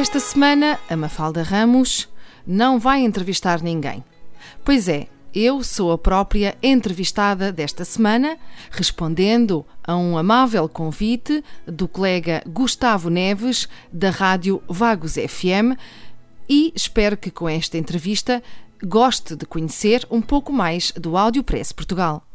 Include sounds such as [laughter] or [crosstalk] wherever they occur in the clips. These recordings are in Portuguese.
Esta semana, a Mafalda Ramos não vai entrevistar ninguém. Pois é, eu sou a própria entrevistada desta semana, respondendo a um amável convite do colega Gustavo Neves, da Rádio Vagos FM, e espero que com esta entrevista goste de conhecer um pouco mais do Áudio Press Portugal.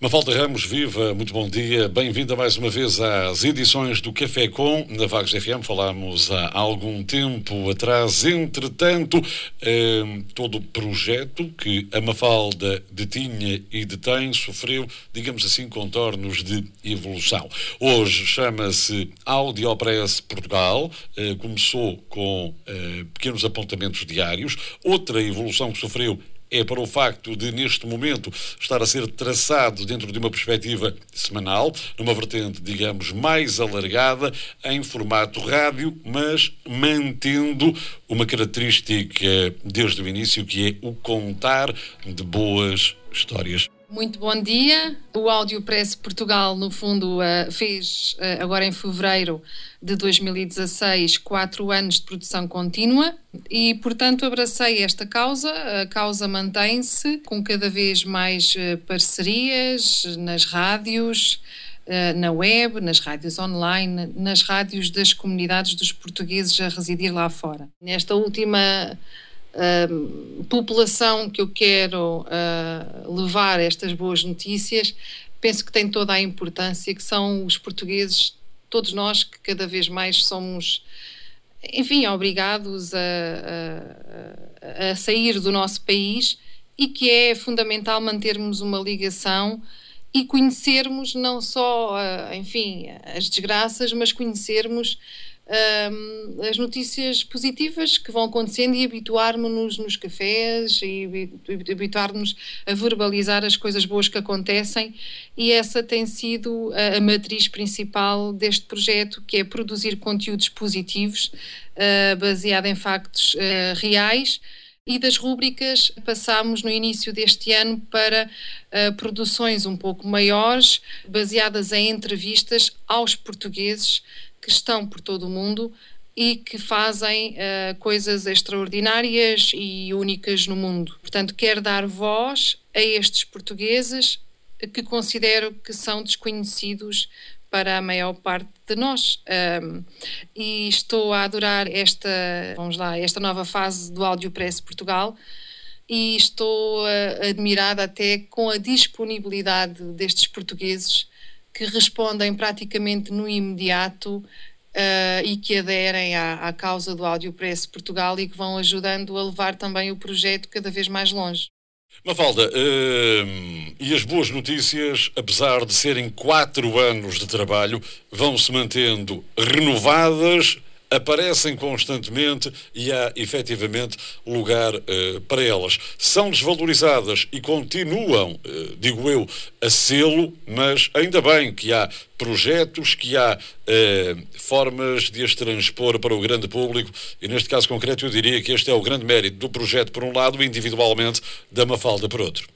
Mafalda Ramos, viva, muito bom dia. Bem-vinda mais uma vez às edições do Café Com, na Vagos FM. Falámos há algum tempo atrás. Entretanto, eh, todo o projeto que a Mafalda detinha e detém sofreu, digamos assim, contornos de evolução. Hoje chama-se Audiopress Portugal. Eh, começou com eh, pequenos apontamentos diários. Outra evolução que sofreu é para o facto de, neste momento, estar a ser traçado dentro de uma perspectiva semanal, numa vertente, digamos, mais alargada, em formato rádio, mas mantendo uma característica desde o início, que é o contar de boas histórias. Muito bom dia. O Áudio Press Portugal, no fundo, eh, fez eh, agora em fevereiro de 2016 quatro anos de produção contínua e, portanto, abracei esta causa. A causa mantém-se com cada vez mais eh, parcerias nas rádios, na web, nas rádios online, nas rádios das comunidades dos portugueses a residir lá fora. Nesta última população que eu quero uh, levar estas boas notícias, penso que tem toda a importância, que são os portugueses, todos nós que cada vez mais somos, enfim, obrigados a, a, a sair do nosso país e que é fundamental mantermos uma ligação e conhecermos não só, ah, enfim, as desgraças, mas conhecermos as notícias positivas que vão acontecendo e habituarmos-nos nos cafés e habituar-nos a verbalizar as coisas boas que acontecem. E essa tem sido a, a matriz principal deste projeto que é produzir conteúdos positivos uh, baseado em factos uh, reais. E das rúbricas passámos no início deste ano para uh, produções um pouco maiores, baseadas em entrevistas aos portugueses que estão por todo o mundo e que fazem uh, coisas extraordinárias e únicas no mundo. Portanto, quero dar voz a estes portugueses que considero que são desconhecidos para a maior parte de nós. Um, e estou a adorar esta, vamos lá, esta nova fase do Áudio Press Portugal e estou uh, admirada até com a disponibilidade destes portugueses que respondem praticamente no imediato uh, e que aderem à, à causa do Áudio Press Portugal e que vão ajudando a levar também o projeto cada vez mais longe. Mafalda, uh, e as boas notícias, apesar de serem quatro anos de trabalho, vão se mantendo renovadas aparecem constantemente e há efetivamente lugar uh, para elas. São desvalorizadas e continuam, uh, digo eu, a sê-lo, mas ainda bem que há projetos, que há uh, formas de as transpor para o grande público e neste caso concreto eu diria que este é o grande mérito do projeto por um lado e individualmente da Mafalda por outro.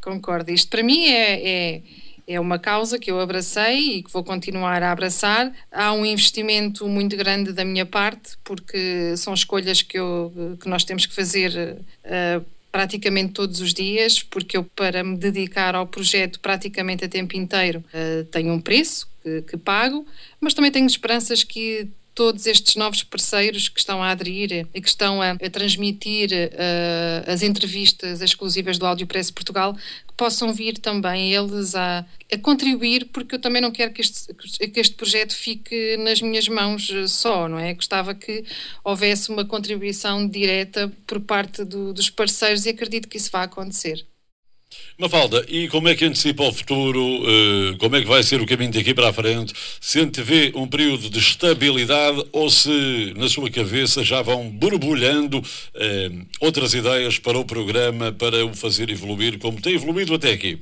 Concordo. Isto para mim é, é é uma causa que eu abracei e que vou continuar a abraçar. Há um investimento muito grande da minha parte, porque são escolhas que, eu, que nós temos que fazer uh, praticamente todos os dias, porque eu, para me dedicar ao projeto praticamente a tempo inteiro, uh, tenho um preço que, que pago, mas também tenho esperanças que todos estes novos parceiros que estão a aderir e que estão a, a transmitir uh, as entrevistas exclusivas do Áudio Press Portugal, que possam vir também eles a, a, contribuir, porque eu também não quero que este, que este projeto fique nas minhas mãos só, não é? Gostava que houvesse uma contribuição direta por parte do, dos parceiros e acredito que isso vai acontecer. Mafalda, e como é que antecipa o futuro? Uh, como é que vai ser o caminho daqui para a frente? Se antevê um período de estabilidade ou se na sua cabeça já vão borbulhando uh, outras ideias para o programa, para o fazer evoluir como tem evoluído até aqui?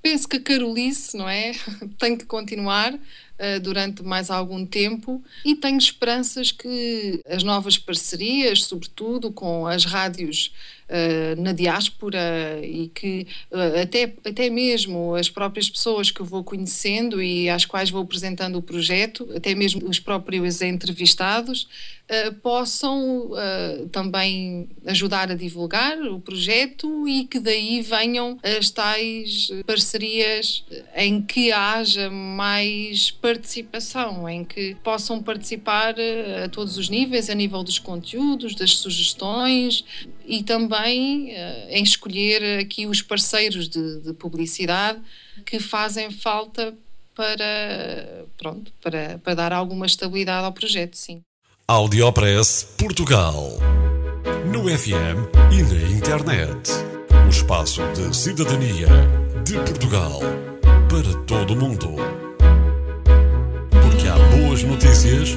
Penso que a Carolice, não é? [laughs] Tem que continuar uh, durante mais algum tempo e tenho esperanças que as novas parcerias, sobretudo com as rádios uh, na diáspora e que uh, até, até mesmo as próprias pessoas que vou conhecendo e às quais vou apresentando o projeto, até mesmo os próprios entrevistados, uh, possam também ajudar a divulgar o projeto e que daí venham as tais parcerias em que haja mais participação, em que possam participar a todos os níveis, a nível dos conteúdos, das sugestões e também uh, em escolher aqui os parceiros de, de, publicidade que fazem falta para, pronto, para, para dar alguma estabilidade ao projeto, sim. Audiopress Portugal. No FM e na internet. O espaço de cidadania de Portugal para todo o mundo. Porque há boas notícias